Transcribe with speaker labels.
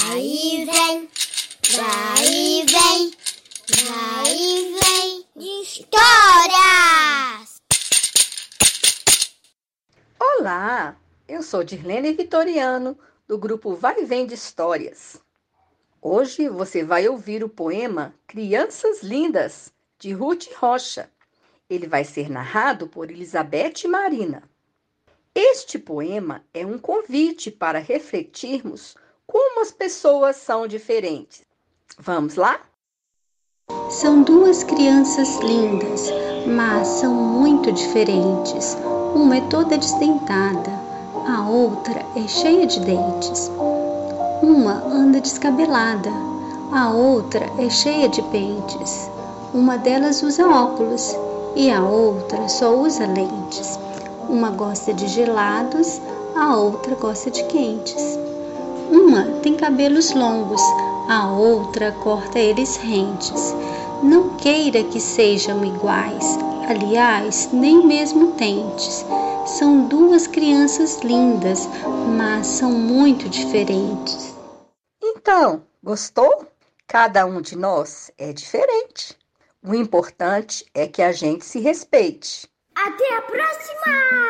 Speaker 1: Vai e vem, vai e vem, vai e vem de histórias!
Speaker 2: Olá, eu sou Dirlene Vitoriano, do grupo Vai e Vem de Histórias. Hoje você vai ouvir o poema Crianças Lindas, de Ruth Rocha. Ele vai ser narrado por Elizabeth Marina. Este poema é um convite para refletirmos como as pessoas são diferentes. Vamos lá?
Speaker 3: São duas crianças lindas, mas são muito diferentes. Uma é toda desdentada, a outra é cheia de dentes. Uma anda descabelada, a outra é cheia de pentes. Uma delas usa óculos e a outra só usa lentes. Uma gosta de gelados, a outra gosta de quentes. Uma tem cabelos longos, a outra corta eles rentes. Não queira que sejam iguais, aliás, nem mesmo tentes. São duas crianças lindas, mas são muito diferentes.
Speaker 2: Então, gostou? Cada um de nós é diferente. O importante é que a gente se respeite.
Speaker 1: Até a próxima!